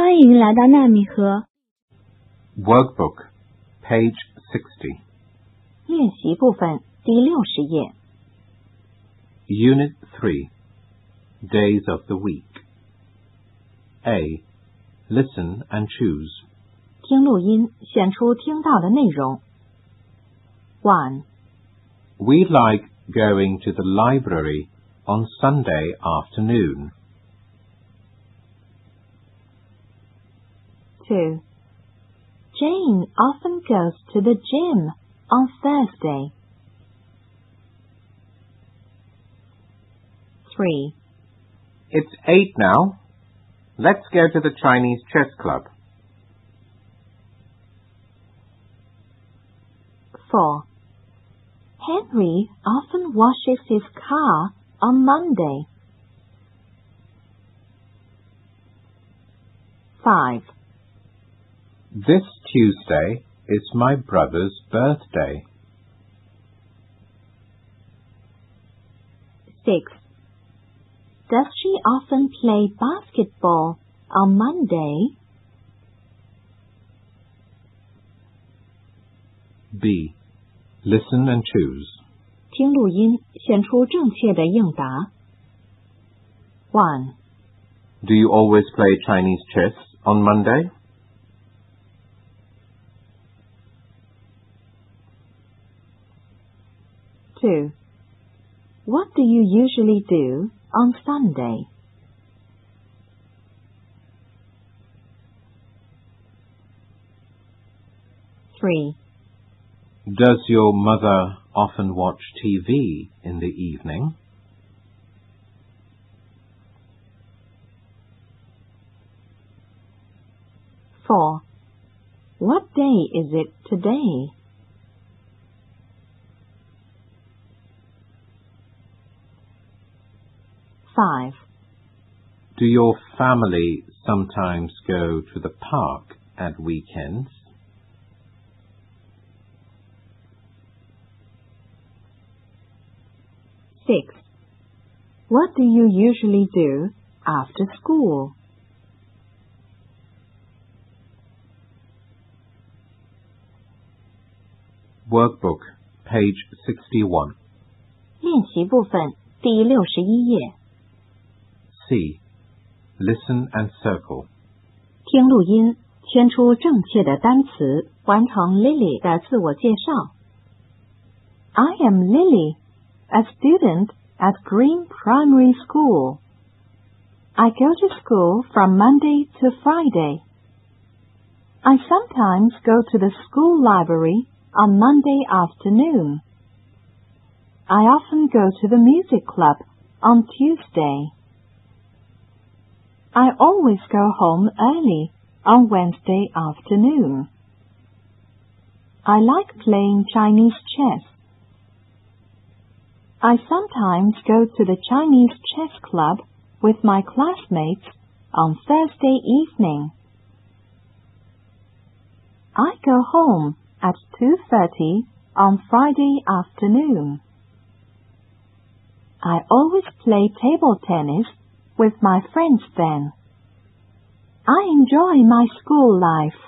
欢迎来到纳米河 Workbook, page 60. 练习部分第六十页。 Unit 3. Days of the week. A. Listen and choose. 听录音，选出听到的内容。One, We like going to the library on Sunday afternoon. Two. Jane often goes to the gym on Thursday. Three, It's 8 now. Let's go to the Chinese chess club. four. Henry often washes his car on Monday. Five. This Tuesday is my brother's birthday. Six. Does she often play basketball on Monday? B. Listen and choose. 听录音，选出正确的应答。One, Do you always play Chinese chess on Monday? Two. What do you usually do on Sunday? Three, Does your mother often watch TV in the evening? four. What day is it today? Five, Do your family sometimes go to the park at weekends? six. What do you usually do after school? Workbook, page 61. 练习部分第六十一页， C. Listen and circle. 听录音，圈出正确的单词，完成 Lily 的自我介绍。I am Lily, a student at Green Primary School. I go to school from Monday to Friday. I sometimes go to the school library on Monday afternoon. I often go to the music club on Tuesday. I always go home early on Wednesday afternoon. I like playing Chinese chess. I sometimes go to the Chinese chess club with my classmates on Thursday evening. I go home at 2.30 on Friday afternoon. I always play table tennis with my friends then. I enjoy my school life.